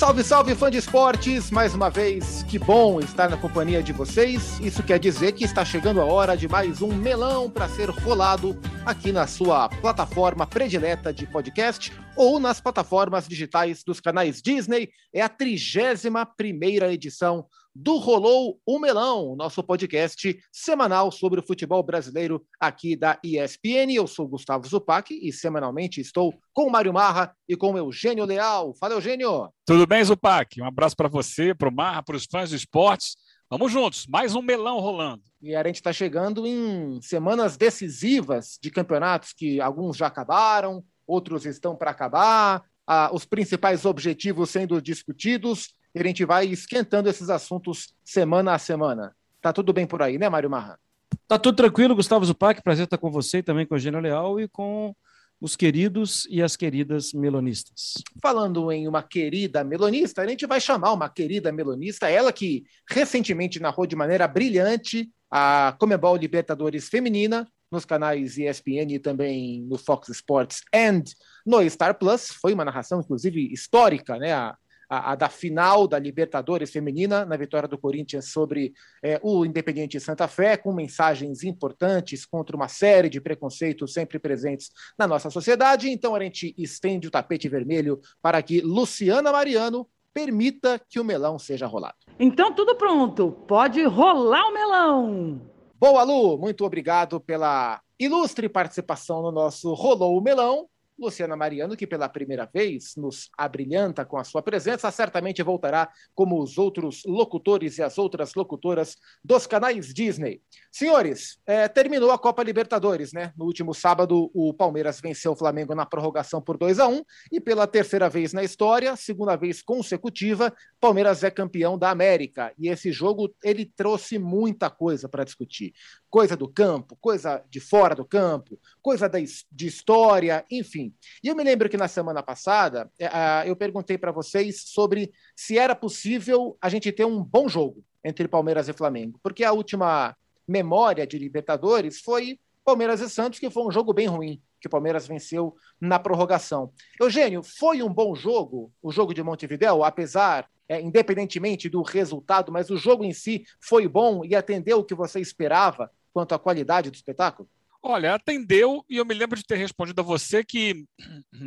Salve, salve, fã de esportes! Mais uma vez, que bom estar na companhia de vocês. Isso quer dizer que está chegando a hora de mais um melão para ser rolado aqui na sua plataforma predileta de podcast ou nas plataformas digitais dos canais Disney. É a 31 primeira edição do Rolou o Melão, nosso podcast semanal sobre o futebol brasileiro aqui da ESPN. Eu sou Gustavo Zupac e semanalmente estou com o Mário Marra e com o Eugênio Leal. Fala, Eugênio! Tudo bem, Zupac? Um abraço para você, para o Marra, para os fãs de esportes. Vamos juntos, mais um melão rolando. E a gente está chegando em semanas decisivas de campeonatos que alguns já acabaram, outros estão para acabar, ah, os principais objetivos sendo discutidos e a gente vai esquentando esses assuntos semana a semana. Tá tudo bem por aí, né, Mário Marra? Tá tudo tranquilo, Gustavo Zupac. Prazer estar com você e também com o Eugênio Leal e com os queridos e as queridas melonistas. Falando em uma querida melonista, a gente vai chamar uma querida melonista, ela que recentemente narrou de maneira brilhante a Comebol Libertadores Feminina nos canais ESPN e também no Fox Sports and no Star Plus. Foi uma narração, inclusive, histórica, né? A, a, a, da final da Libertadores feminina, na vitória do Corinthians sobre é, o Independiente Santa Fé, com mensagens importantes contra uma série de preconceitos sempre presentes na nossa sociedade. Então a gente estende o tapete vermelho para que Luciana Mariano permita que o melão seja rolado. Então tudo pronto, pode rolar o melão. Boa, Lu, muito obrigado pela ilustre participação no nosso Rolou o Melão. Luciana Mariano, que pela primeira vez nos abrilhanta com a sua presença, certamente voltará como os outros locutores e as outras locutoras dos canais Disney. Senhores, é, terminou a Copa Libertadores, né? No último sábado, o Palmeiras venceu o Flamengo na prorrogação por 2 a 1 e pela terceira vez na história, segunda vez consecutiva, Palmeiras é campeão da América. E esse jogo ele trouxe muita coisa para discutir coisa do campo, coisa de fora do campo, coisa da, de história, enfim. E eu me lembro que na semana passada é, eu perguntei para vocês sobre se era possível a gente ter um bom jogo entre Palmeiras e Flamengo, porque a última memória de Libertadores foi Palmeiras e Santos, que foi um jogo bem ruim, que o Palmeiras venceu na prorrogação. Eugênio, foi um bom jogo, o jogo de Montevideo, apesar é, independentemente do resultado, mas o jogo em si foi bom e atendeu o que você esperava quanto à qualidade do espetáculo? Olha, atendeu e eu me lembro de ter respondido a você que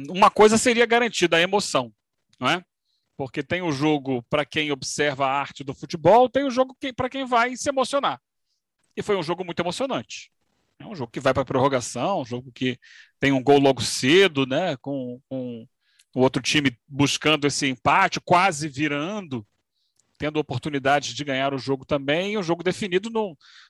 uma coisa seria garantida, a emoção, não é? Porque tem o jogo para quem observa a arte do futebol, tem o jogo para quem vai se emocionar. E foi um jogo muito emocionante. É um jogo que vai para a prorrogação, um jogo que tem um gol logo cedo, né? Com, com o outro time buscando esse empate, quase virando tendo oportunidade de ganhar o jogo também, o jogo definido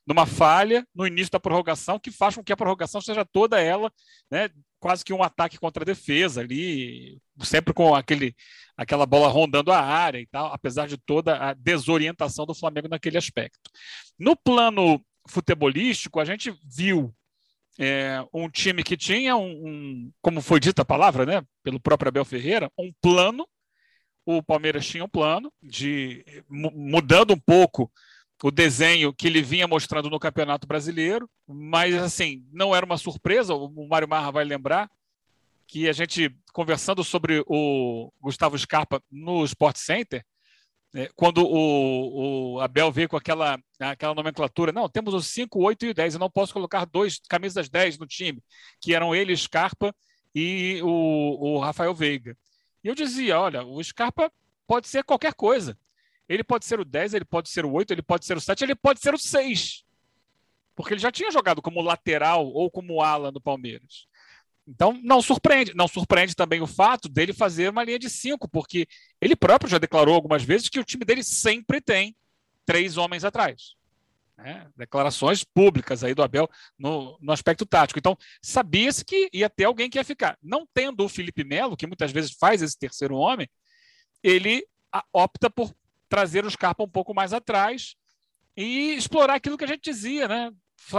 numa falha no início da prorrogação, que faz com que a prorrogação seja toda ela, né, quase que um ataque contra a defesa ali, sempre com aquele, aquela bola rondando a área e tal, apesar de toda a desorientação do Flamengo naquele aspecto. No plano futebolístico, a gente viu é, um time que tinha um, um, como foi dita a palavra, né, pelo próprio Abel Ferreira, um plano o Palmeiras tinha um plano de mudando um pouco o desenho que ele vinha mostrando no Campeonato Brasileiro, mas assim, não era uma surpresa, o Mário Marra vai lembrar que a gente conversando sobre o Gustavo Scarpa no Sport Center, né, quando o, o, Abel veio com aquela, aquela nomenclatura, não, temos os 5, 8 e o 10, eu não posso colocar dois camisas 10 no time, que eram ele, Scarpa e o, o Rafael Veiga. E eu dizia: olha, o Scarpa pode ser qualquer coisa. Ele pode ser o 10, ele pode ser o 8, ele pode ser o 7, ele pode ser o 6. Porque ele já tinha jogado como lateral ou como ala no Palmeiras. Então, não surpreende. Não surpreende também o fato dele fazer uma linha de 5, porque ele próprio já declarou algumas vezes que o time dele sempre tem três homens atrás. Né? Declarações públicas aí do Abel no, no aspecto tático. Então, sabia-se que ia ter alguém que ia ficar. Não tendo o Felipe Melo, que muitas vezes faz esse terceiro homem, ele opta por trazer o Scarpa um pouco mais atrás e explorar aquilo que a gente dizia, né?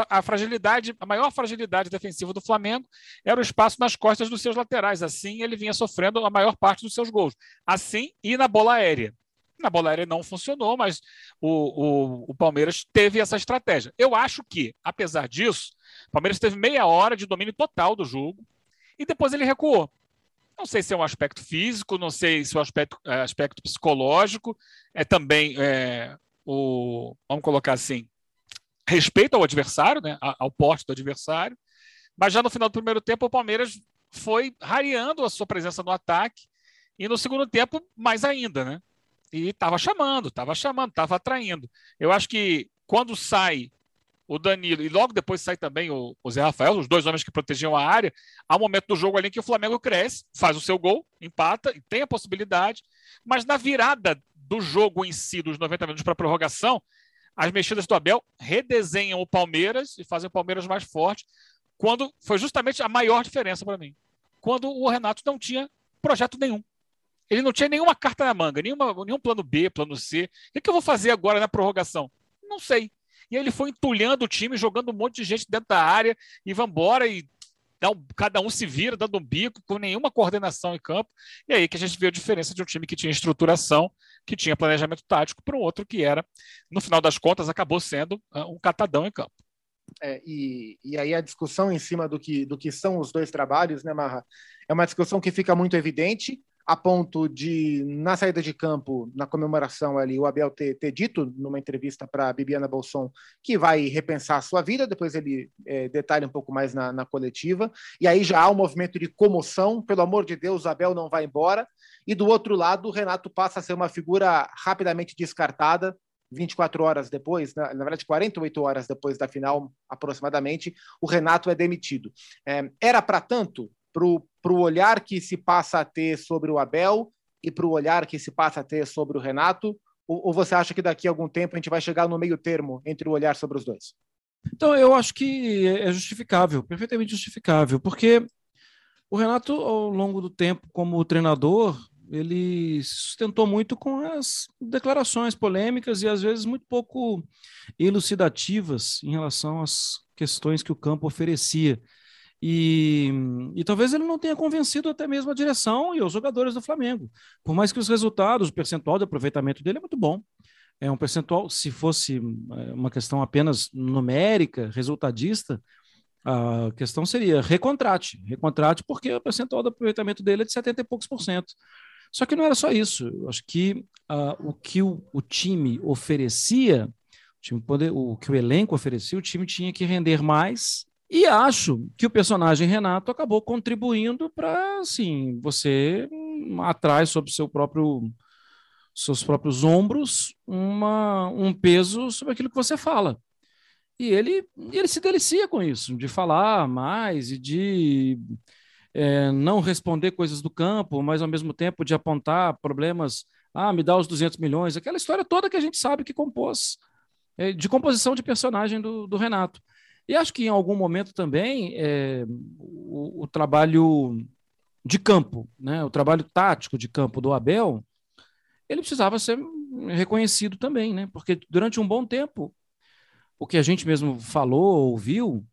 A fragilidade, a maior fragilidade defensiva do Flamengo era o espaço nas costas dos seus laterais. Assim, ele vinha sofrendo a maior parte dos seus gols. Assim, e na bola aérea. Na bola aérea não funcionou, mas o, o, o, Palmeiras teve essa estratégia. Eu acho que, apesar disso, o Palmeiras teve meia hora de domínio total do jogo e depois ele recuou. Não sei se é um aspecto físico, não sei se é um aspecto, é, aspecto psicológico, é também é, o, vamos colocar assim, respeito ao adversário, né, ao porte do adversário, mas já no final do primeiro tempo o Palmeiras foi rareando a sua presença no ataque e no segundo tempo mais ainda, né? E estava chamando, estava chamando, estava atraindo. Eu acho que quando sai o Danilo e logo depois sai também o, o Zé Rafael, os dois homens que protegiam a área, há um momento do jogo ali que o Flamengo cresce, faz o seu gol, empata e tem a possibilidade, mas na virada do jogo em si, dos 90 minutos para a prorrogação, as mexidas do Abel redesenham o Palmeiras e fazem o Palmeiras mais forte, quando foi justamente a maior diferença para mim. Quando o Renato não tinha projeto nenhum. Ele não tinha nenhuma carta na manga, nenhuma, nenhum plano B, plano C. O que eu vou fazer agora na prorrogação? Não sei. E aí ele foi entulhando o time, jogando um monte de gente dentro da área e vambora e cada um se vira, dando um bico, com nenhuma coordenação em campo. E aí que a gente viu a diferença de um time que tinha estruturação, que tinha planejamento tático, para um outro que era, no final das contas, acabou sendo uh, um catadão em campo. É, e, e aí a discussão em cima do que, do que são os dois trabalhos, né, Marra? É uma discussão que fica muito evidente a ponto de, na saída de campo, na comemoração ali, o Abel ter, ter dito numa entrevista para a Bibiana Bolson que vai repensar a sua vida, depois ele é, detalha um pouco mais na, na, coletiva, e aí já há um movimento de comoção, pelo amor de Deus, o Abel não vai embora, e do outro lado, o Renato passa a ser uma figura rapidamente descartada, 24 horas depois, na, na verdade 48 horas depois da final, aproximadamente, o Renato é demitido. É, era para tanto? Para o olhar que se passa a ter sobre o Abel e para o olhar que se passa a ter sobre o Renato? Ou, ou, você acha que daqui a algum tempo a gente vai chegar no meio termo entre o olhar sobre os dois? Então, eu acho que é justificável, perfeitamente justificável, porque o Renato, ao longo do tempo, como treinador, ele sustentou muito com as declarações polêmicas e às vezes muito pouco elucidativas em relação às questões que o campo oferecia. E, e talvez ele não tenha convencido até mesmo a direção e os jogadores do Flamengo. Por mais que os resultados, o percentual de aproveitamento dele é muito bom. É um percentual, se fosse é, uma questão apenas numérica, resultadista, a questão seria recontrate. Recontrate porque o percentual de aproveitamento dele é de 70 e poucos por cento. Só que não era só isso. Eu acho que uh, o que o, o time oferecia, o, time poder, o que o elenco oferecia, o time tinha que render mais e acho que o personagem Renato acabou contribuindo para, assim, você atrás sobre seu próprio seus próprios ombros uma, um peso sobre aquilo que você fala. E ele, ele se delicia com isso, de falar mais e de é, não responder coisas do campo, mas ao mesmo tempo de apontar problemas. Ah, me dá os 200 milhões, aquela história toda que a gente sabe que compôs, é, de composição de personagem do, do Renato. E acho que em algum momento também é, o, o, trabalho de campo, né, o trabalho tático de campo do Abel, ele precisava ser reconhecido também, né? Porque durante um bom tempo, o que a gente mesmo falou, ouviu,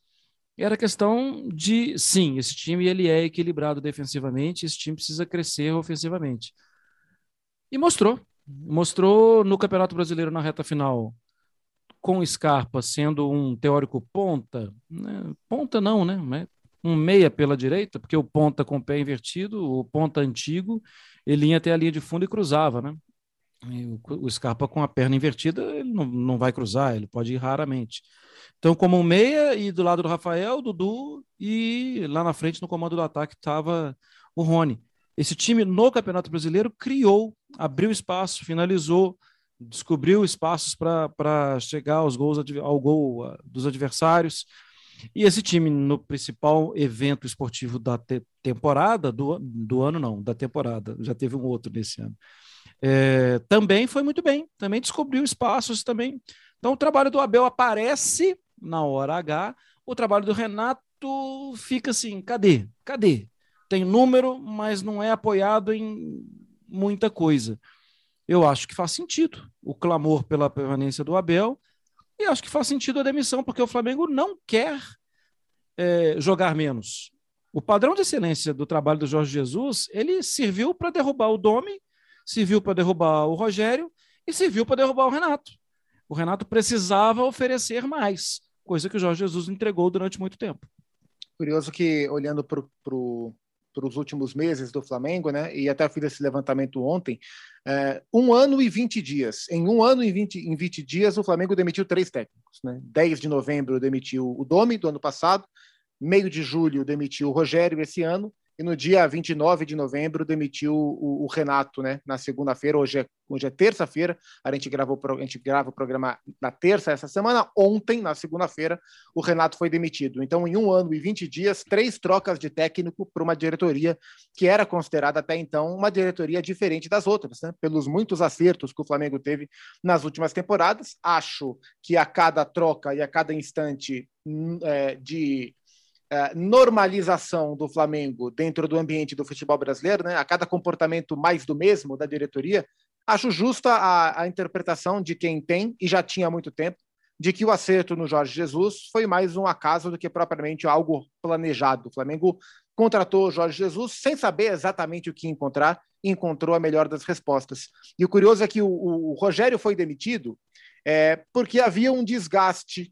era questão de, sim, esse time ele é equilibrado defensivamente, esse time precisa crescer ofensivamente. E mostrou. Mostrou no Campeonato Brasileiro na reta final com Scarpa sendo um teórico ponta, né? ponta não, né? Um meia pela direita, porque o ponta com o pé invertido, o ponta antigo, ele ia até a linha de fundo e cruzava, né? E o, Scarpa com a perna invertida, ele não, não vai cruzar, ele pode ir raramente. Então, como um meia, e do lado do Rafael, Dudu, e lá na frente, no comando do ataque, estava o Rony. Esse time no Campeonato Brasileiro criou, abriu espaço, finalizou, descobriu espaços para chegar aos gols, ao gol uh, dos adversários. E esse time, no principal evento esportivo da te temporada, do, do ano não, da temporada, já teve um outro nesse ano, é, também foi muito bem, também descobriu espaços também. Então o trabalho do Abel aparece na hora H, o trabalho do Renato fica assim, cadê? Cadê? Tem número, mas não é apoiado em muita coisa eu acho que faz sentido o clamor pela permanência do Abel e acho que faz sentido a demissão, porque o Flamengo não quer é, jogar menos. O padrão de excelência do trabalho do Jorge Jesus, ele serviu para derrubar o Domi, serviu para derrubar o Rogério e serviu para derrubar o Renato. O Renato precisava oferecer mais, coisa que o Jorge Jesus entregou durante muito tempo. Curioso que, olhando para para os últimos meses do Flamengo, né? E até fiz esse levantamento ontem. É, um ano e 20 dias. Em um ano e 20, em 20 dias, o Flamengo demitiu três técnicos. Né? 10 de novembro demitiu o Domi, do ano passado. Meio de julho demitiu o Rogério esse ano e no dia 29 de novembro demitiu o, o Renato, né? Na segunda-feira, hoje é, hoje é terça-feira, a gente gravou a gente grava o programa na terça essa semana. Ontem, na segunda-feira, o Renato foi demitido. Então, em um ano e 20 dias, três trocas de técnico para uma diretoria que era considerada até então uma diretoria diferente das outras, né? Pelos muitos acertos que o Flamengo teve nas últimas temporadas. Acho que a cada troca e a cada instante hum, é, de normalização do Flamengo dentro do ambiente do futebol brasileiro, né, a cada comportamento mais do mesmo da diretoria, acho justa a, a interpretação de quem tem e já tinha há muito tempo de que o acerto no Jorge Jesus foi mais um acaso do que propriamente algo planejado. O Flamengo contratou o Jorge Jesus sem saber exatamente o que encontrar e encontrou a melhor das respostas. E o curioso é que o, o, o Rogério foi demitido é, porque havia um desgaste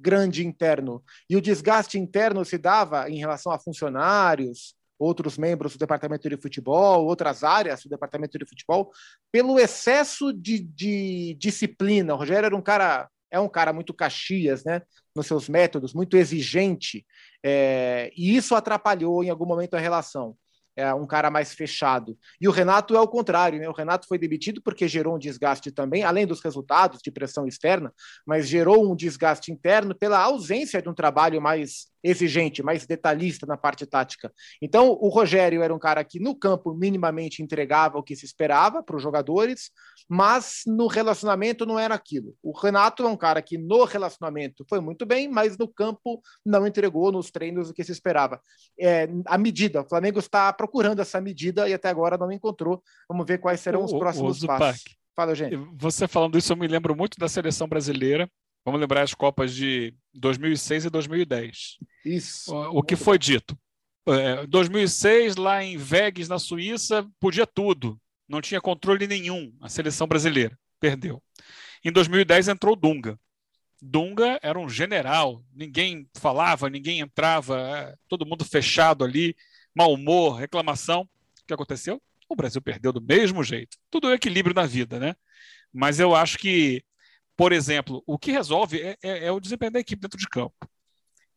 grande interno. E o desgaste interno se dava em relação a funcionários, outros membros do departamento de futebol, outras áreas do departamento de futebol, pelo excesso de, de disciplina. O Rogério era um cara, é um cara muito caxias, né, nos seus métodos, muito exigente, é, e isso atrapalhou em algum momento a relação é um cara mais fechado. E o Renato é o contrário, né? O Renato foi demitido porque gerou um desgaste também, além dos resultados de pressão externa, mas gerou um desgaste interno pela ausência de um trabalho mais exigente, mais detalhista na parte tática. Então, o Rogério era um cara que no campo minimamente entregava o que se esperava para os jogadores, mas no relacionamento não era aquilo. O Renato é um cara que no relacionamento foi muito bem, mas no campo não entregou nos treinos o que se esperava. É, a medida, o Flamengo está procurando essa medida e até agora não encontrou. Vamos ver quais serão os o, próximos o passos. Fala, gente. Você falando isso, eu me lembro muito da seleção brasileira Vamos lembrar as Copas de 2006 e 2010. Isso. O, o que foi dito? É, 2006, lá em Vegas, na Suíça, podia tudo. Não tinha controle nenhum a seleção brasileira. Perdeu. Em 2010 entrou Dunga. Dunga era um general. Ninguém falava, ninguém entrava, é, todo mundo fechado ali, mau humor, reclamação. O que aconteceu? O Brasil perdeu do mesmo jeito. Tudo é equilíbrio na vida, né? Mas eu acho que por exemplo, o que resolve é, é, é, o desempenho da equipe dentro de campo.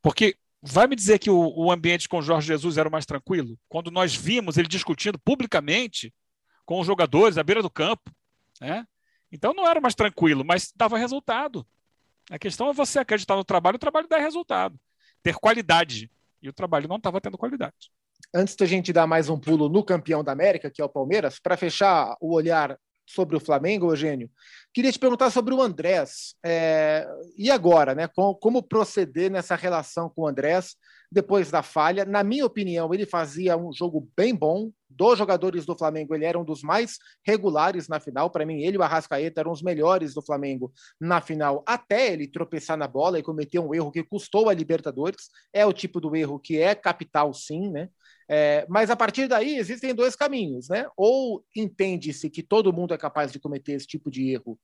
Porque vai me dizer que o, o ambiente com o Jorge Jesus era o mais tranquilo? Quando nós vimos ele discutindo publicamente com os jogadores à beira do campo, né? Então não era mais tranquilo, mas dava resultado. A questão é você acreditar no trabalho, o trabalho dá resultado, ter qualidade. E o trabalho não estava tendo qualidade. Antes da gente dar mais um pulo no campeão da América, que é o Palmeiras, para fechar o olhar sobre o Flamengo, Eugênio, queria te perguntar sobre o Andrés. É, e agora, né? Como, como, proceder nessa relação com o Andrés depois da falha? Na minha opinião, ele fazia um jogo bem bom. Dos jogadores do Flamengo, ele era um dos mais regulares na final. Para mim, ele e o Arrascaeta eram os melhores do Flamengo na final, até ele tropeçar na bola e cometer um erro que custou a Libertadores. É o tipo do erro que é capital, sim, né? É, mas a partir daí existem dois caminhos, né? Ou entende-se que todo mundo é capaz de cometer esse tipo de erro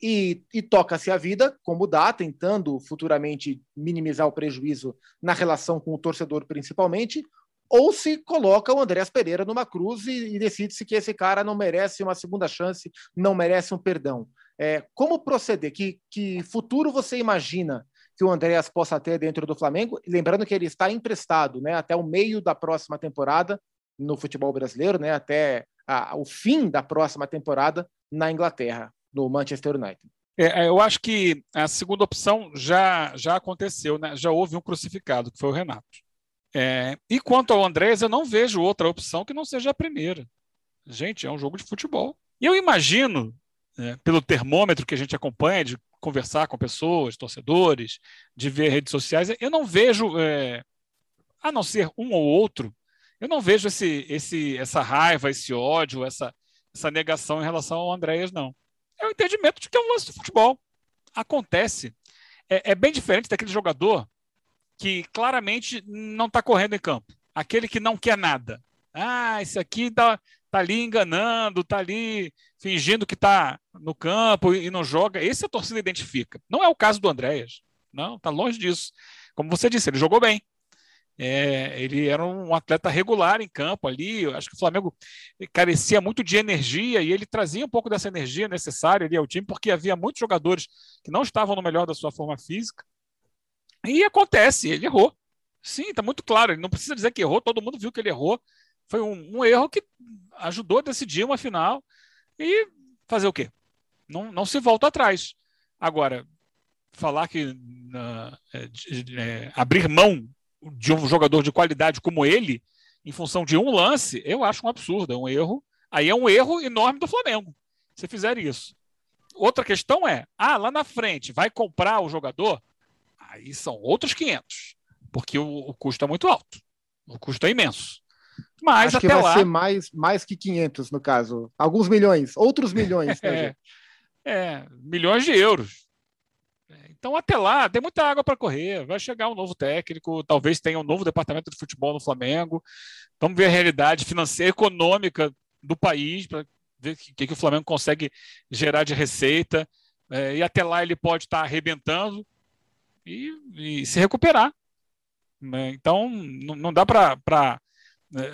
e, e toca-se a vida, como dá, tentando futuramente minimizar o prejuízo na relação com o torcedor, principalmente, ou se coloca o Andrés Pereira numa cruz e, e decide-se que esse cara não merece uma segunda chance, não merece um perdão. É, como proceder? Que, que futuro você imagina que o Andréas possa ter dentro do Flamengo. Lembrando que ele está emprestado né, até o meio da próxima temporada no futebol brasileiro, né, até a, o fim da próxima temporada na Inglaterra, no Manchester United. É, é, eu acho que a segunda opção já, já aconteceu, né? já houve um crucificado, que foi o Renato. É, e quanto ao Andrés, eu não vejo outra opção que não seja a primeira. Gente, é um jogo de futebol. E eu imagino, é, pelo termômetro que a gente acompanha, de conversar com pessoas, torcedores, de ver redes sociais, eu não vejo, é, a não ser um ou outro, eu não vejo esse, esse, essa raiva, esse ódio, essa, essa negação em relação ao Andréas, não. É o entendimento de que é um lance de futebol. Acontece. É, é bem diferente daquele jogador que claramente não está correndo em campo. Aquele que não quer nada. Ah, esse aqui tá, tá ali enganando, tá ali fingindo que tá no campo e não joga. Esse a torcida identifica. Não é o caso do Andréas. Não, tá longe disso. Como você disse, ele jogou bem. É, ele era um atleta regular em campo ali. Eu acho que o Flamengo carecia muito de energia e ele trazia um pouco dessa energia necessária ali ao time, porque havia muitos jogadores que não estavam no melhor da sua forma física. E acontece, ele errou. Sim, está muito claro. Ele não precisa dizer que errou, todo mundo viu que ele errou. Foi um, um erro que ajudou a decidir uma final e fazer o quê? Não, não se volta atrás. Agora, falar que uh, é, abrir mão de um jogador de qualidade como ele, em função de um lance, eu acho um absurdo, é um erro. Aí é um erro enorme do Flamengo, se fizer isso. Outra questão é, ah, lá na frente, vai comprar o jogador? Aí são outros 500, porque o, o custo é muito alto. O custo é imenso. Mas Acho até que vai lá... ser mais, mais que 500, no caso. Alguns milhões, outros milhões. é, é, milhões de euros. Então, até lá, tem muita água para correr. Vai chegar um novo técnico, talvez tenha um novo departamento de futebol no Flamengo. Vamos ver a realidade financeira, econômica do país, para ver o que, que, o Flamengo consegue gerar de receita. É, e até lá ele pode estar tá arrebentando e, e, se recuperar. Né? Então, não, não dá para é,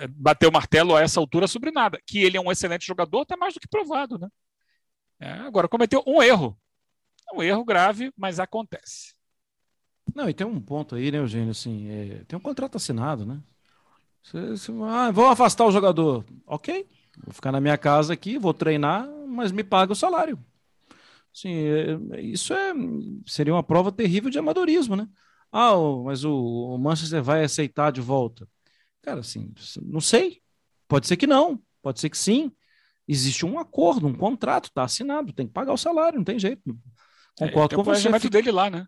bater o martelo a essa altura sobre nada. Que ele é um excelente jogador, está mais do que provado. Né? É, agora, cometeu um erro é um erro grave, mas acontece. Não, e tem um ponto aí, né, Eugênio? Assim, é, tem um contrato assinado, né? Você, você, ah, vou afastar o jogador. Ok, vou ficar na minha casa aqui, vou treinar, mas me paga o salário. Sim, é, isso é, seria uma prova terrível de amadorismo, né? Ah, mas o Manchester vai aceitar de volta. Cara, assim, não sei. Pode ser que não, pode ser que sim. Existe um acordo, um contrato, está assinado, tem que pagar o salário, não tem jeito. Concordo é, com você. O dele lá, né?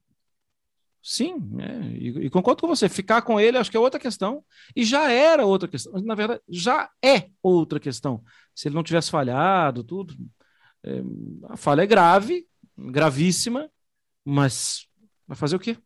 Sim, é, e, e, concordo com você. Ficar com ele acho que é outra questão. E já era outra questão. Na verdade, já é outra questão. Se ele não tivesse falhado, tudo. É, a falha é grave, gravíssima, mas vai fazer o quê?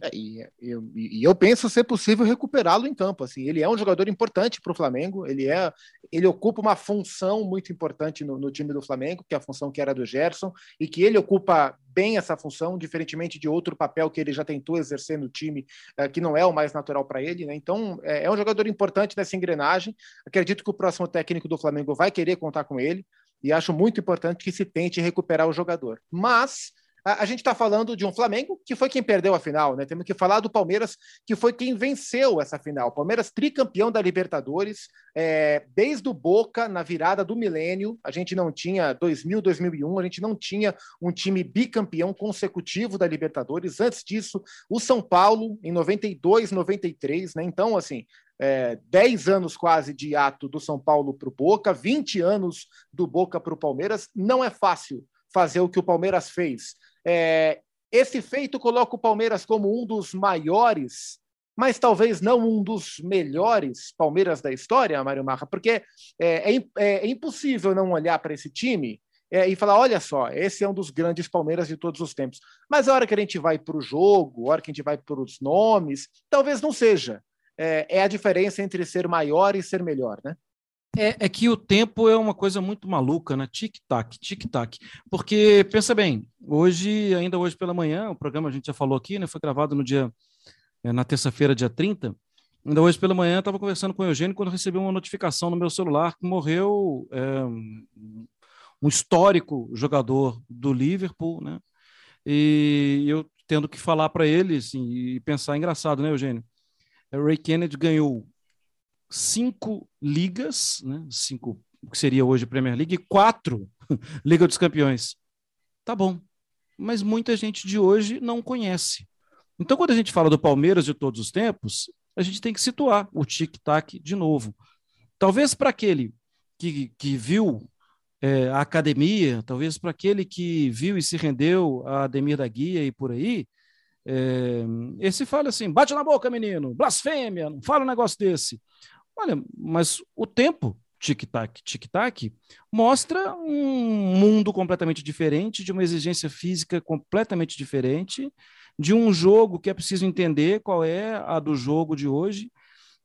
É, e, eu, e, eu penso ser possível recuperá-lo em campo. Assim, ele é um jogador importante para o Flamengo. Ele é, ele ocupa uma função muito importante no, no, time do Flamengo, que é a função que era do Gerson, e que ele ocupa bem essa função, diferentemente de outro papel que ele já tentou exercer no time, é, que não é o mais natural para ele. Né? Então, é, é um jogador importante nessa engrenagem. Acredito que o próximo técnico do Flamengo vai querer contar com ele. E acho muito importante que se tente recuperar o jogador. Mas a, gente está falando de um Flamengo que foi quem perdeu a final, né? Temos que falar do Palmeiras, que foi quem venceu essa final. Palmeiras tricampeão da Libertadores, é, desde o Boca, na virada do milênio, a gente não tinha 2000, 2001, a gente não tinha um time bicampeão consecutivo da Libertadores. Antes disso, o São Paulo, em 92, 93, né? Então, assim, é, 10 anos quase de ato do São Paulo para o Boca, 20 anos do Boca para o Palmeiras. Não é fácil fazer o que o Palmeiras fez. É, esse feito coloca o Palmeiras como um dos maiores, mas talvez não um dos melhores Palmeiras da história, Mário Marra, porque é, é, é impossível não olhar para esse time é, e falar: olha só, esse é um dos grandes Palmeiras de todos os tempos. Mas a hora que a gente vai para o jogo, a hora que a gente vai para os nomes, talvez não seja. É, é, a diferença entre ser maior e ser melhor, né? É, é, que o tempo é uma coisa muito maluca, né? Tic-tac, tic-tac. Porque, pensa bem, hoje, ainda hoje pela manhã, o programa a gente já falou aqui, né? Foi gravado no dia, é, na terça-feira, dia 30. Ainda hoje pela manhã, estava conversando com o Eugênio quando recebi uma notificação no meu celular que morreu é, um histórico jogador do Liverpool, né? E eu tendo que falar para ele, assim, e pensar engraçado, né, Eugênio? É, Ray Kennedy ganhou cinco ligas, né? cinco, que seria hoje Premier League, e quatro Liga dos Campeões. Tá bom, mas muita gente de hoje não conhece. Então, quando a gente fala do Palmeiras de todos os tempos, a gente tem que situar o tic-tac de novo. Talvez para aquele que, que viu é, a academia, talvez para aquele que viu e se rendeu a Ademir da Guia e por aí, é, esse fala assim: bate na boca, menino, blasfêmia, não fala um negócio desse. Olha, mas o tempo, tic-tac, tic-tac, mostra um mundo completamente diferente, de uma exigência física completamente diferente, de um jogo que é preciso entender qual é a do jogo de hoje.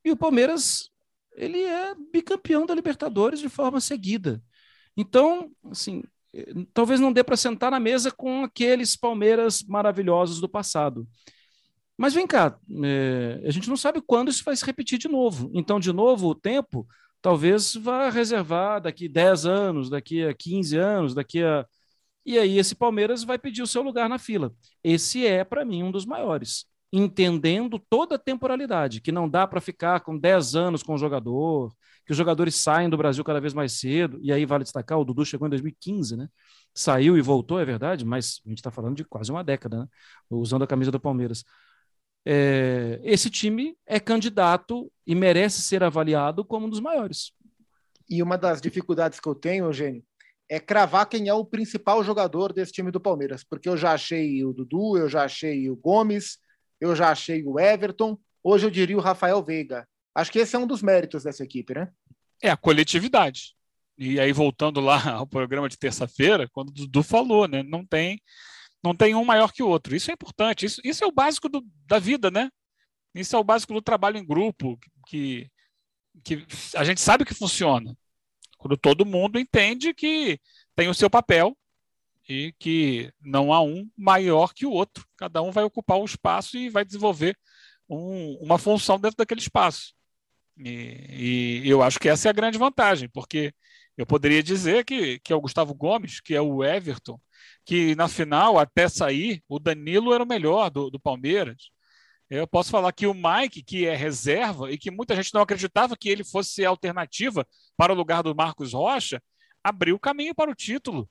E o Palmeiras, ele é bicampeão da Libertadores de forma seguida. Então, assim, talvez não dê para sentar na mesa com aqueles Palmeiras maravilhosos do passado. Mas vem cá, é, a gente não sabe quando isso vai se repetir de novo. Então, de novo, o tempo talvez vá reservar daqui 10 anos, daqui a 15 anos, daqui a. E aí esse Palmeiras vai pedir o seu lugar na fila. Esse é, para mim, um dos maiores. Entendendo toda a temporalidade, que não dá para ficar com 10 anos com o jogador, que os jogadores saem do Brasil cada vez mais cedo, e aí vale destacar, o Dudu chegou em 2015, né? Saiu e voltou, é verdade, mas a gente está falando de quase uma década, né? Usando a camisa do Palmeiras. É, esse time é candidato e merece ser avaliado como um dos maiores. E uma das dificuldades que eu tenho, Eugênio, é cravar quem é o principal jogador desse time do Palmeiras, porque eu já achei o Dudu, eu já achei o Gomes, eu já achei o Everton, hoje eu diria o Rafael Veiga. Acho que esse é um dos méritos dessa equipe, né? É a coletividade. E aí, voltando lá ao programa de terça-feira, quando o Dudu falou, né? Não tem, não tem um maior que o outro. Isso é importante. Isso, isso é o básico do, da vida, né? Isso é o básico do trabalho em grupo, que, que a gente sabe que funciona. Quando todo mundo entende que tem o seu papel e que não há um maior que o outro. Cada um vai ocupar um espaço e vai desenvolver um, uma função dentro daquele espaço. E, e, eu acho que essa é a grande vantagem, porque eu poderia dizer que, que é o Gustavo Gomes, que é o Everton, que na final, até sair, o Danilo era o melhor do, do Palmeiras. Eu posso falar que o Mike, que é reserva e que muita gente não acreditava que ele fosse alternativa para o lugar do Marcos Rocha, abriu o caminho para o título,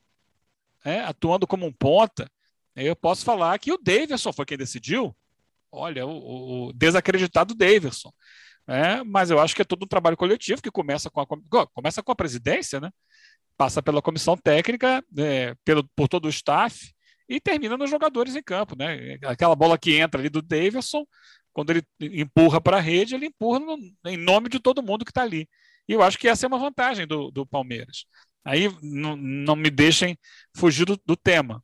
né? atuando como um ponta. Eu posso falar que o Davidson foi quem decidiu. Olha, o, o desacreditado Davidson. É, mas eu acho que é todo um trabalho coletivo que começa com a, começa com a presidência, né? passa pela comissão técnica, é, pelo, por todo o staff e termina nos jogadores em campo. Né? Aquela bola que entra ali do Davidson, quando ele empurra para a rede, ele empurra no, em nome de todo mundo que está ali. E eu acho que essa é uma vantagem do, do Palmeiras. Aí não me deixem fugir do, do tema.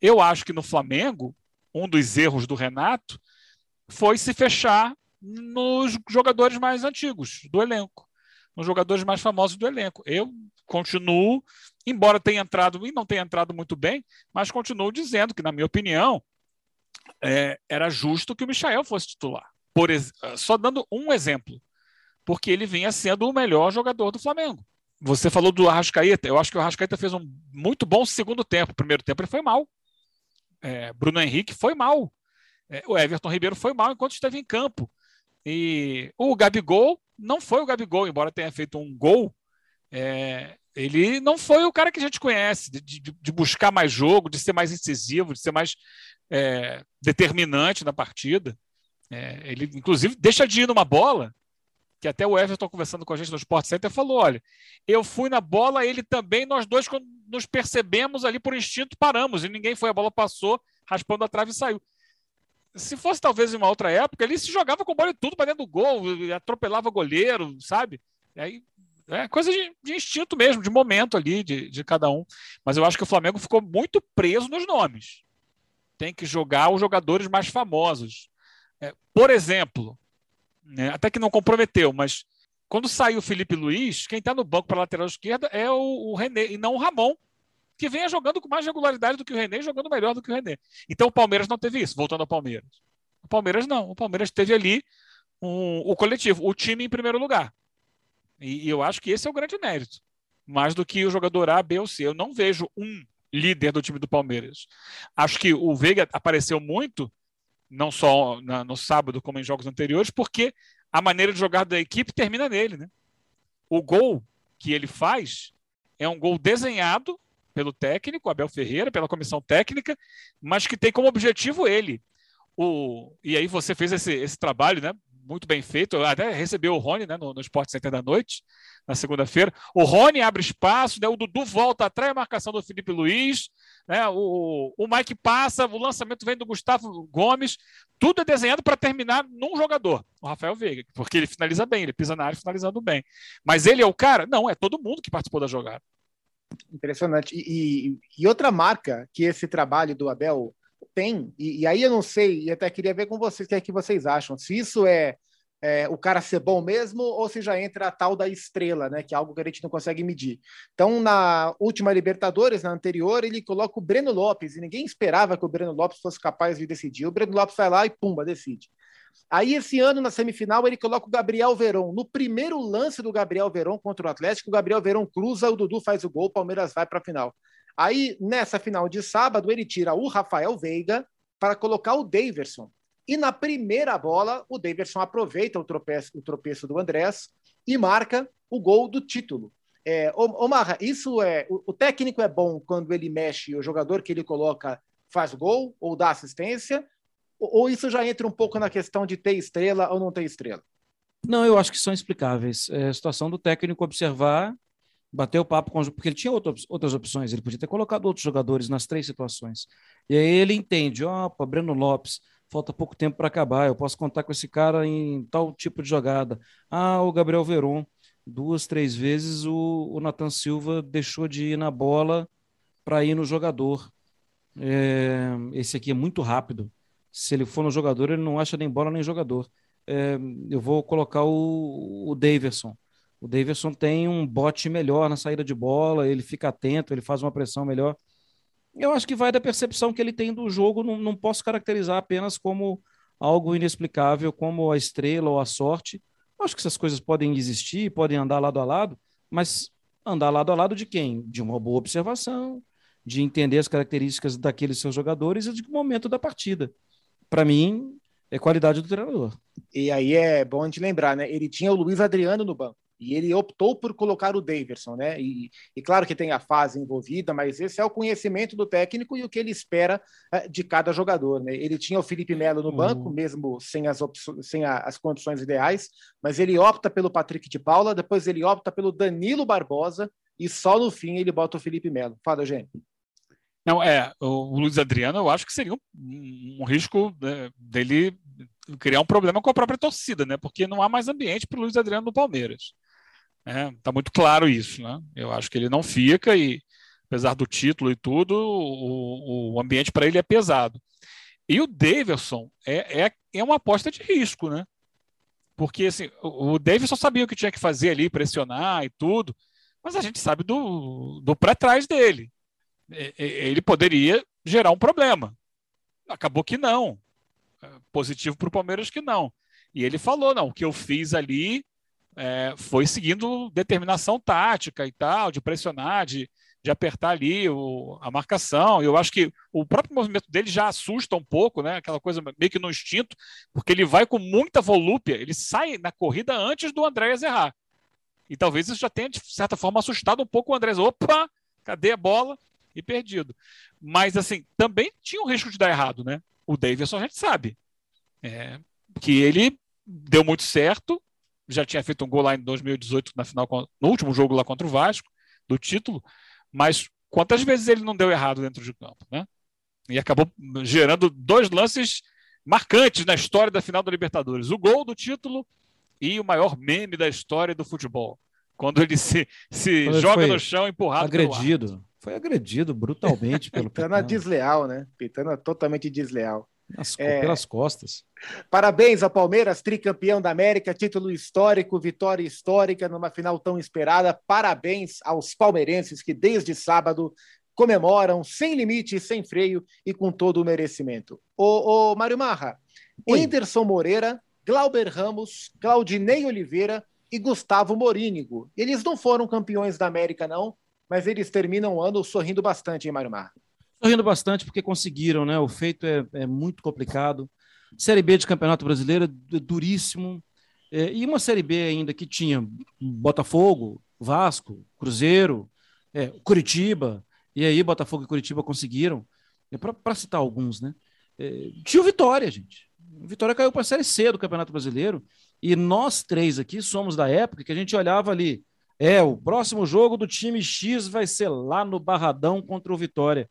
Eu acho que no Flamengo, um dos erros do Renato foi se fechar nos jogadores mais antigos do elenco, nos jogadores mais famosos do elenco. Eu continuo, embora tenha entrado e não tenha entrado muito bem, mas continuo dizendo que, na minha opinião, é, era justo que o Michael fosse titular. Por, só dando um exemplo, porque ele vinha sendo o melhor jogador do Flamengo. Você falou do Arrascaeta, eu acho que o Arrascaeta fez um muito bom segundo tempo. Primeiro tempo ele foi mal. É, Bruno Henrique foi mal. É, o Everton Ribeiro foi mal enquanto esteve em campo. E o Gabigol não foi o Gabigol, embora tenha feito um gol. É, ele não foi o cara que a gente conhece, de, de, de, buscar mais jogo, de ser mais incisivo, de ser mais é, determinante na partida. É, ele, inclusive, deixa de ir numa bola, que até o Everton conversando com a gente no Sport Center falou: olha, eu fui na bola, ele também, nós dois, quando nos percebemos ali por instinto, paramos, e ninguém foi, a bola passou, raspando a trave e saiu se fosse talvez em uma outra época, ele se jogava com bola e tudo para dentro do gol, atropelava goleiro, sabe? E aí, é coisa de, de, instinto mesmo, de momento ali de, de cada um. Mas eu acho que o Flamengo ficou muito preso nos nomes. Tem que jogar os jogadores mais famosos. É, por exemplo, né, até que não comprometeu, mas quando saiu o Felipe Luiz, quem está no banco para lateral esquerda é o, o René e não o Ramon, que venha jogando com mais regularidade do que o René, jogando melhor do que o René. Então o Palmeiras não teve isso, voltando ao Palmeiras. O Palmeiras não, o Palmeiras teve ali um, o coletivo, o time em primeiro lugar. E, e, eu acho que esse é o grande mérito. Mais do que o jogador A, B ou C. Eu não vejo um líder do time do Palmeiras. Acho que o Veiga apareceu muito, não só na, no sábado, como em jogos anteriores, porque a maneira de jogar da equipe termina nele. Né? O gol que ele faz é um gol desenhado pelo técnico, Abel Ferreira, pela comissão técnica, mas que tem como objetivo ele. O, e aí você fez esse, esse trabalho, né? Muito bem feito. Até recebeu o Rony né, no, no Sport Center da noite, na segunda-feira. O Rony abre espaço, né, o Dudu volta atrás a marcação do Felipe Luiz, né, o, o Mike passa, o lançamento vem do Gustavo Gomes. Tudo é desenhado para terminar num jogador, o Rafael Veiga, porque ele finaliza bem, ele pisa na área finalizando bem. Mas ele é o cara? Não, é todo mundo que participou da jogada. Impressionante. E, e, outra marca que esse trabalho do Abel tem, e, e, aí eu não sei, e até queria ver com vocês o que é que vocês acham, se isso é é, o cara ser bom mesmo ou se já entra a tal da estrela, né? Que é algo que a gente não consegue medir. Então, na última Libertadores, na anterior, ele coloca o Breno Lopes, e ninguém esperava que o Breno Lopes fosse capaz de decidir. O Breno Lopes vai lá e pumba, decide. Aí, esse ano, na semifinal, ele coloca o Gabriel Veron. No primeiro lance do Gabriel Veron contra o Atlético, o Gabriel Veron cruza, o Dudu faz o gol, o Palmeiras vai para a final. Aí, nessa final de sábado, ele tira o Rafael Veiga para colocar o Daverson. E na primeira bola, o Daverson aproveita o tropeço, o tropeço do Andrés e marca o gol do título. É, Omar, isso é. O, o, técnico é bom quando ele mexe, o jogador que ele coloca faz gol ou dá assistência, ou, isso já entra um pouco na questão de ter estrela ou não ter estrela? Não, eu acho que são explicáveis. É a situação do técnico observar, bater o papo com porque ele tinha outras opções, ele podia ter colocado outros jogadores nas três situações. E aí ele entende, opa, Breno Lopes, falta pouco tempo para acabar, eu posso contar com esse cara em tal tipo de jogada. Ah, o Gabriel Veron, duas, três vezes o, o Nathan Silva deixou de ir na bola para ir no jogador. É, esse aqui é muito rápido. Se ele for no jogador, ele não acha nem bola nem jogador. É, eu vou colocar o, o. O Daverson tem um bote melhor na saída de bola, ele fica atento, ele faz uma pressão melhor. Eu acho que vai da percepção que ele tem do jogo, não, não posso caracterizar apenas como algo inexplicável, como a estrela ou a sorte. Acho que essas coisas podem existir, podem andar lado a lado, mas andar lado a lado de quem? De uma boa observação, de entender as características daqueles seus jogadores e de momento da partida. Para mim, é qualidade do treinador. E aí é bom a gente lembrar, né? Ele tinha o Luiz Adriano no banco. E ele optou por colocar o Daverson, né? E, e, claro que tem a fase envolvida, mas esse é o conhecimento do técnico e o que ele espera uh, de cada jogador, né? Ele tinha o Felipe Melo no banco, uhum. mesmo sem, as, sem a, as condições ideais, mas ele opta pelo Patrick de Paula, depois ele opta pelo Danilo Barbosa e só no fim ele bota o Felipe Melo. Fala, gente. Não, é, o Luiz Adriano eu acho que seria um, um risco né, dele criar um problema com a própria torcida, né? Porque não há mais ambiente para o Luiz Adriano no Palmeiras. Né? Tá muito claro isso, né? Eu acho que ele não fica e, apesar do título e tudo, o, o ambiente para ele é pesado. E o Davidson é, é, é uma aposta de risco, né? Porque assim, o, o Davidson sabia o que tinha que fazer ali, pressionar e tudo, mas a gente sabe do, do para trás dele. Ele poderia gerar um problema. Acabou que não. É, positivo para o Palmeiras que não. E ele falou: não, o que eu fiz ali é, foi seguindo determinação tática e tal, de pressionar, de, de apertar ali o, a marcação. Eu acho que o próprio movimento dele já assusta um pouco, né? Aquela coisa meio que no instinto, porque ele vai com muita volúpia, ele sai na corrida antes do Andréas errar. E talvez isso já tenha, de certa forma, assustado um pouco o Andrés. Opa, cadê a bola? E perdido. Mas, assim, também tinha o risco de dar errado, né? O Davidson a gente sabe. É, que ele deu muito certo, já tinha feito um gol lá em 2018 na final, no último jogo lá contra o Vasco, do título, mas quantas vezes ele não deu errado dentro de campo, né? E acabou gerando dois lances marcantes na história da final da Libertadores: o gol do título e o maior meme da história do futebol. Quando ele se, se joga no chão empurrado. Agredido. Foi agredido brutalmente pelo Pitana desleal, né? Pitana totalmente desleal. Nas, é... Pelas costas. Parabéns ao Palmeiras, tricampeão da América, título histórico, vitória histórica numa final tão esperada. Parabéns aos palmeirenses que desde sábado comemoram sem limite, sem freio e com todo o merecimento. Ô, ô Mário Marra, Oi. Anderson Moreira, Glauber Ramos, Claudinei Oliveira e Gustavo Morínigo. Eles não foram campeões da América, não, mas eles terminam o ano sorrindo bastante, hein, Mário Marra? Estou rindo bastante porque conseguiram, né? O feito é, é muito complicado. Série B de Campeonato Brasileiro é duríssimo. É, e uma Série B ainda que tinha Botafogo, Vasco, Cruzeiro, é, Curitiba. E aí Botafogo e Curitiba conseguiram. É para citar alguns, né? É, tinha Vitória, gente. Vitória caiu para a Série C do Campeonato Brasileiro. E nós três aqui somos da época que a gente olhava ali. É, o próximo jogo do time X vai ser lá no Barradão contra o Vitória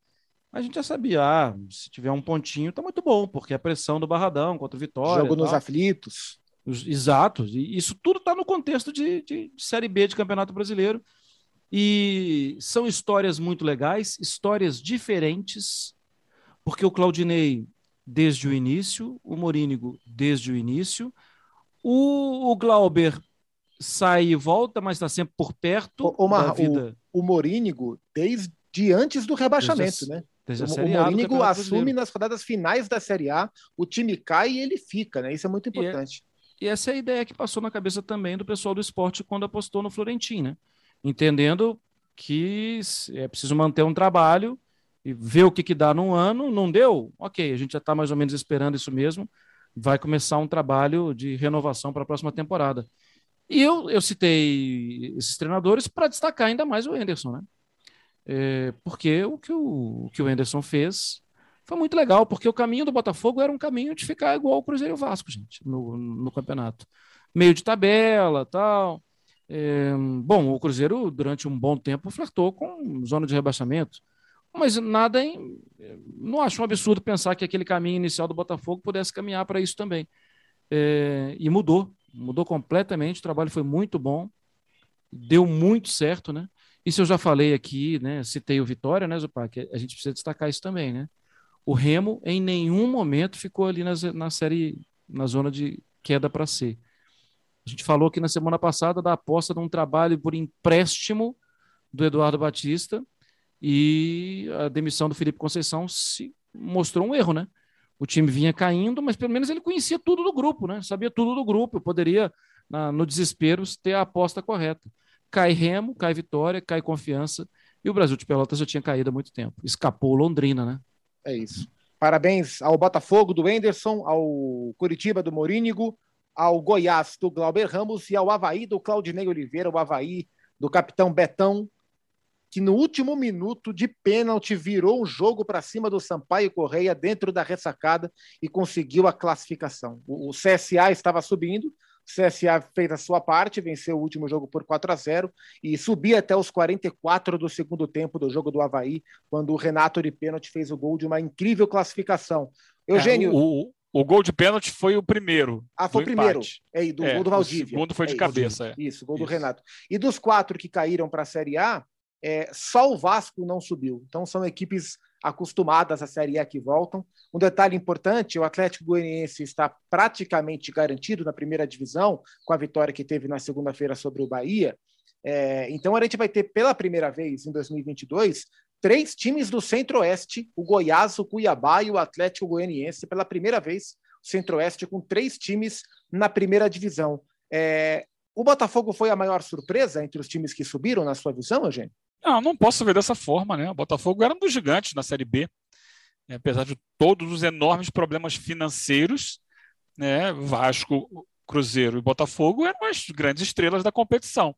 a gente já sabia, ah, se tiver um pontinho, tá muito bom, porque a pressão do Barradão contra o Vitória. Jogo nos aflitos. Exato. E isso tudo está no contexto de, de, Série B de Campeonato Brasileiro. E são histórias muito legais, histórias diferentes, porque o Claudinei, desde o início, o Morínigo, desde o início, O, o Glauber sai e volta, mas está sempre por perto O, o, da Mar- vida. o, o Morínigo, desde antes do rebaixamento, Desde né? desde a O, o Morínigo assume nas rodadas finais da Série A, o time cai e ele fica, né? Isso é muito importante. E essa é a ideia que passou na cabeça também do pessoal do esporte quando apostou no Florentino, né? Entendendo que é preciso manter um trabalho e ver o que, que dá num ano. Não deu? Ok, a gente já está mais ou menos esperando isso mesmo. Vai começar um trabalho de renovação para a próxima temporada. E eu, eu citei esses treinadores para destacar ainda mais o Anderson, né? É, porque o que o, o que o Anderson fez foi muito legal, porque o caminho do Botafogo era um caminho de ficar igual o Cruzeiro e o Vasco, gente, no, no campeonato. Meio de tabela, tal. É, bom, o Cruzeiro, durante um bom tempo, flertou com zona de rebaixamento, mas nada em. Não acho um absurdo pensar que aquele caminho inicial do Botafogo pudesse caminhar para isso também. É, e mudou, mudou completamente. O trabalho foi muito bom, deu muito certo, né? Isso eu já falei aqui, né? Citei o Vitória, né, Zupac? A gente precisa destacar isso também, né? O Remo em nenhum momento ficou ali na, na série, na zona de queda para C. A gente falou aqui na semana passada da aposta de um trabalho por empréstimo do Eduardo Batista e a demissão do Felipe Conceição se mostrou um erro, né? O time vinha caindo, mas pelo menos ele conhecia tudo do grupo, né? Sabia tudo do grupo, poderia, na, no desespero, ter a aposta correta. Cai Remo, cai Vitória, cai Confiança, e o Brasil de Pelotas já tinha caído há muito tempo. Escapou Londrina, né? É isso. Parabéns ao Botafogo do Enderson, ao Curitiba do Morínigo, ao Goiás do Glauber Ramos e ao Havaí do Claudinei Oliveira, o Havaí do capitão Betão, que no último minuto de pênalti virou um jogo para cima do Sampaio Correia dentro da ressacada e conseguiu a classificação. O, o CSA estava subindo, o CSA fez a sua parte, venceu o último jogo por 4 a 0 e subia até os 44 do segundo tempo do jogo do Havaí, quando o Renato de pênalti fez o gol de uma incrível classificação. Eugênio. É, o, o gol de pênalti foi o primeiro. Ah, foi o do primeiro. empate. É, do É, gol do o Valdívia. segundo foi de É cabeça, é. Isso, gol do Isso. Renato. E dos quatro que caíram para a Série A, é, só o Vasco não subiu. Então são equipes acostumadas à Série A que voltam. Um detalhe importante: o Atlético Goianiense está praticamente garantido na primeira divisão, com a vitória que teve na segunda-feira sobre o Bahia. É, então a gente vai ter pela primeira vez em 2022 três times do Centro-Oeste: o Goiás, o Cuiabá e o Atlético Goianiense. Pela primeira vez, Centro-Oeste com três times na primeira divisão. É, o Botafogo foi a maior surpresa entre os times que subiram, na sua visão, Eugênio? Não, não posso ver dessa forma, né? O Botafogo era um dos gigantes na Série B. né? Apesar de todos os enormes problemas financeiros, né? Vasco, Cruzeiro e Botafogo eram as grandes estrelas da competição.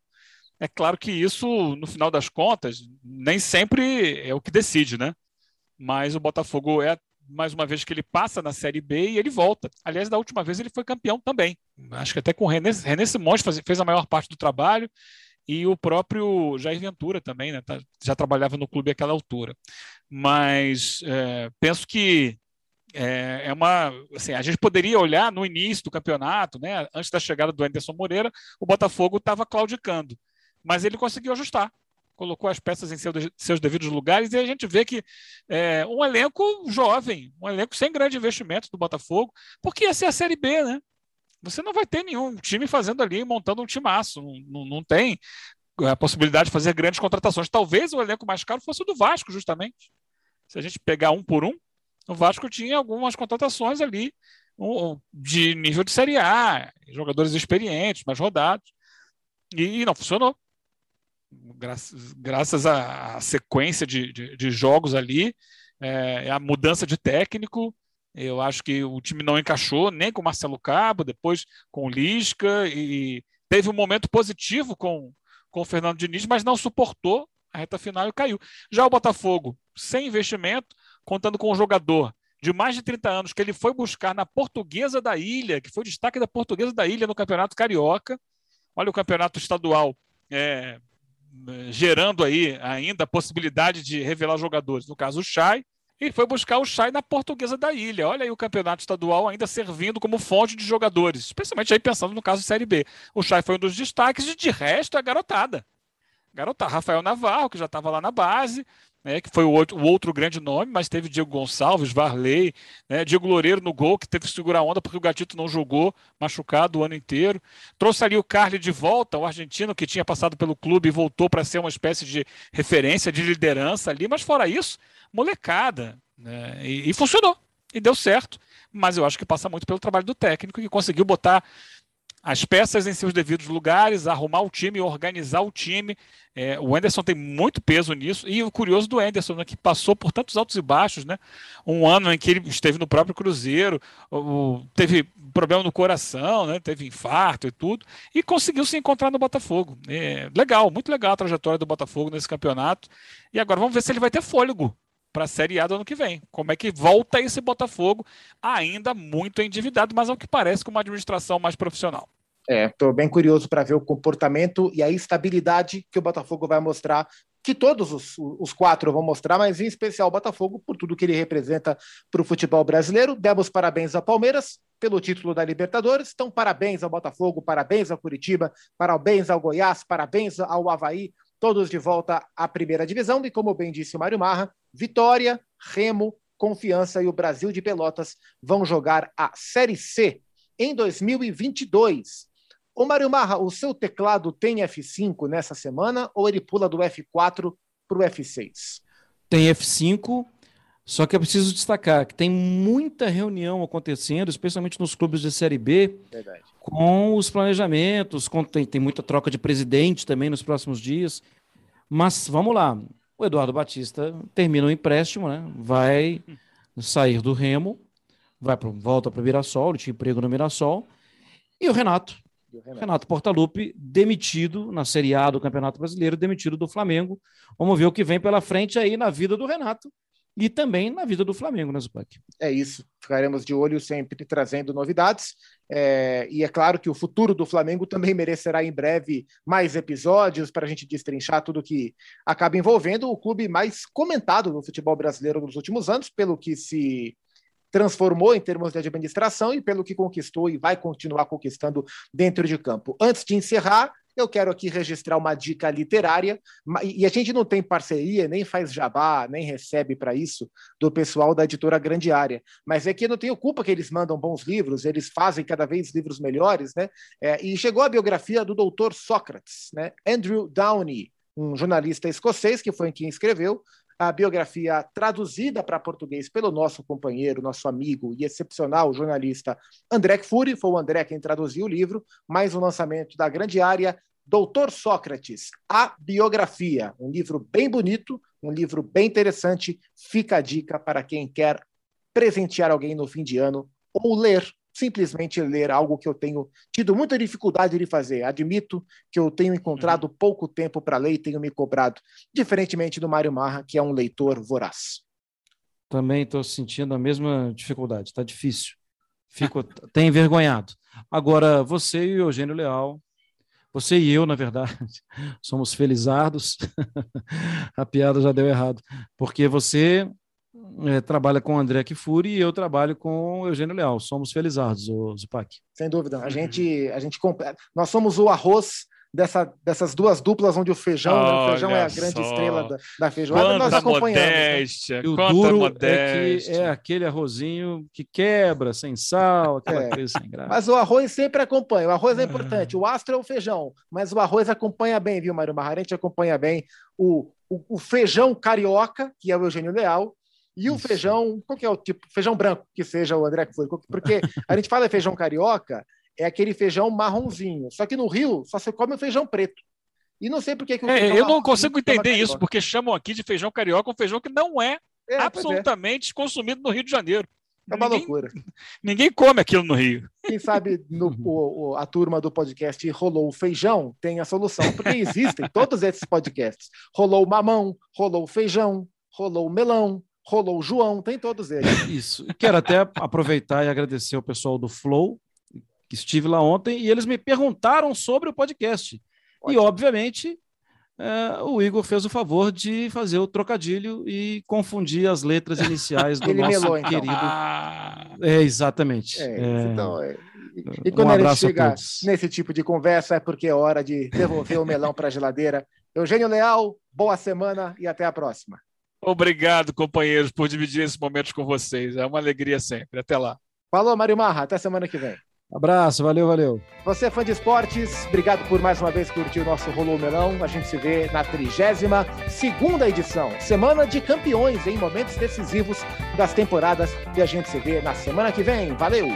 É claro que isso, no final das contas, nem sempre é o que decide, né? Mas o Botafogo é mais uma vez que ele passa na Série B e ele volta. Aliás, da última vez ele foi campeão também. Acho que até com o René, René Simões fez a maior parte do trabalho e o próprio Jair Ventura também, né? tá- já trabalhava no clube àquela altura. Mas é, penso que é, é uma. Assim, a gente poderia olhar no início do campeonato, né? Antes da chegada do Anderson Moreira, o Botafogo estava claudicando, mas ele conseguiu ajustar. Colocou as peças em seu- seus devidos lugares e a gente vê que é, um elenco jovem, um elenco sem grande investimento do Botafogo, porque essa é a Série B, né? Você não vai ter nenhum time fazendo ali, montando um timaço. Não, não, tem a possibilidade de fazer grandes contratações. Talvez o elenco mais caro fosse o do Vasco, justamente. Se a gente pegar um por um, o Vasco tinha algumas contratações ali de nível de Série A, jogadores experientes, mais rodados, e, não funcionou. Graças, graças à, sequência de, de, de jogos ali, é, a mudança de técnico, eu acho que o time não encaixou nem com o Marcelo Cabo, depois com o Lisca, e teve um momento positivo com, com o Fernando Diniz, mas não suportou a reta final e caiu. Já o Botafogo, sem investimento, contando com um jogador de mais de 30 anos que ele foi buscar na Portuguesa da Ilha, que foi destaque da Portuguesa da Ilha no Campeonato Carioca. Olha o campeonato estadual é, gerando aí ainda a possibilidade de revelar jogadores, no caso o Chay, e foi buscar o Chay na Portuguesa da Ilha. Olha aí o campeonato estadual ainda servindo como fonte de jogadores, especialmente aí pensando no caso de Série B. O Chay foi um dos destaques e de resto é garotada. Garotada, Rafael Navarro, que já estava lá na base, né, que foi o outro, o outro, grande nome, mas teve Diego Gonçalves, Varley, né, Diego Loureiro no gol, que teve que segurar a onda porque o Gatito não jogou, machucado o ano inteiro. Trouxe ali o Carly de volta, o argentino que tinha passado pelo clube e voltou para ser uma espécie de referência, de liderança ali, mas fora isso, molecada. Né, e, e funcionou, e deu certo. Mas eu acho que passa muito pelo trabalho do técnico, que conseguiu botar as peças em seus devidos lugares, arrumar o time, organizar o time. É, o Anderson tem muito peso nisso. E o curioso do Anderson, né, que passou por tantos altos e baixos, né? Um ano em que ele esteve no próprio Cruzeiro, o, teve problema no coração, né? Teve infarto e tudo, e conseguiu se encontrar no Botafogo. É, legal, muito legal a trajetória do Botafogo nesse campeonato. E agora vamos ver se ele vai ter fôlego para a Série A do ano que vem. Como é que volta esse Botafogo, ainda muito endividado, mas ao que parece com uma administração mais profissional. Estou é, bem curioso para ver o comportamento e a estabilidade que o Botafogo vai mostrar, que todos os, os quatro vão mostrar, mas em especial o Botafogo, por tudo que ele representa para o futebol brasileiro. Demos parabéns ao Palmeiras pelo título da Libertadores. Então, parabéns ao Botafogo, parabéns ao Curitiba, parabéns ao Goiás, parabéns ao Havaí, todos de volta à primeira divisão. E como bem disse o Mário Marra, Vitória, Remo, Confiança e o Brasil de Pelotas vão jogar a Série C em 2022. Ô Mário Marra, o seu teclado tem F5 nessa semana ou ele pula do F4 para o F6? Tem F5, só que é preciso destacar que tem muita reunião acontecendo, especialmente nos clubes de Série B, Verdade. com os planejamentos, com, tem, tem muita troca de presidente também nos próximos dias. Mas vamos lá, o Eduardo Batista termina o empréstimo, né? vai sair do Remo, vai pro, volta para o Mirassol, ele tinha emprego no Mirassol, e o Renato Renato. Renato Portaluppi, demitido na Série A do Campeonato Brasileiro, demitido do Flamengo. Vamos ver o que vem pela frente aí na vida do Renato e também na vida do Flamengo, né, Zupac? É isso. Ficaremos de olho sempre trazendo novidades. É... e é claro que o futuro do Flamengo também merecerá em breve mais episódios para a gente destrinchar tudo que acaba envolvendo o clube mais comentado no futebol brasileiro nos últimos anos, pelo que se transformou em termos de administração e pelo que conquistou e vai continuar conquistando dentro de campo. Antes de encerrar, eu quero aqui registrar uma dica literária, e a gente não tem parceria, nem faz jabá, nem recebe para isso do pessoal da editora Grande Área. Mas é que eu não tenho culpa que eles mandam bons livros, eles fazem cada vez livros melhores, né? É, e chegou a biografia do doutor Sócrates, né? Andrew Downey, um jornalista escocês que foi quem escreveu, a biografia traduzida para português pelo nosso companheiro, nosso amigo e excepcional jornalista André Fury, foi o André quem traduziu o livro, mais um lançamento da grande área Doutor Sócrates, a biografia, um livro bem bonito, um livro bem interessante, fica a dica para quem quer presentear alguém no fim de ano ou ler simplesmente ler algo que eu tenho tido muita dificuldade de fazer. Admito que eu tenho encontrado uhum. pouco tempo para ler e tenho me cobrado, diferentemente do Mário Marra, que é um leitor voraz. Também estou sentindo a mesma dificuldade, está difícil. Fico até envergonhado. Agora, você e o Eugênio Leal, você e eu, na verdade, somos felizardos. a piada já deu errado, porque você é, trabalha com o André Kifuri e eu trabalho com o Eugênio Leal. Somos felizardos, o Zupac. Sem dúvida. A gente, a gente nós somos o arroz dessa, dessas duas duplas onde o feijão, né? o feijão é a grande só. estrela da, da feijoada, quanta nós acompanhamos. Né? Modéstia, né? E o duro modéstia. é que é aquele arrozinho que quebra, sem sal, aquela é. coisa sem graça. Mas o arroz sempre acompanha, o arroz é importante, o astro é o feijão, mas o arroz acompanha bem, viu, Mário Marra? A gente acompanha bem o, o, o feijão carioca, que é o Eugênio Leal, e o feijão, qual que é o tipo? Feijão branco, que seja o André que foi. Porque a gente fala feijão carioca, é aquele feijão marronzinho. Só que no Rio só se come o feijão preto. E não sei por que, é, Eu não consigo entender isso, porque chamam aqui de feijão carioca um feijão que não é, é, é. absolutamente é. consumido no Rio de Janeiro. É uma ninguém, loucura. Ninguém come aquilo no Rio. Quem sabe no, o, a turma do podcast Rolou o Feijão tem a solução, porque existem todos esses podcasts. Rolou o mamão, rolou o feijão, rolou o melão, rolou o João, tem todos eles. Isso. Quero até aproveitar e agradecer ao pessoal do Flow, que estive lá ontem, e eles me perguntaram sobre o podcast. Ótimo. E, obviamente, é, o Igor fez o favor de fazer o trocadilho e confundir as letras iniciais do nosso melou, então. querido. Ah. É, exatamente. É, é... Então, é... E, quando um ele chega nesse tipo de conversa, é porque é hora de devolver o melão para a geladeira. Eugênio Leal, boa semana e até a próxima. Obrigado, companheiros, por dividir esses momentos com vocês. É uma alegria sempre. Até lá. Falou, Mário Marra. Até semana que vem. Abraço, valeu, valeu. Você é fã de esportes, obrigado por mais uma vez curtir o nosso Rolou Melão. A gente se vê na 32 segunda edição, Semana de Campeões, em momentos decisivos das temporadas. E a gente se vê na semana que vem. Valeu!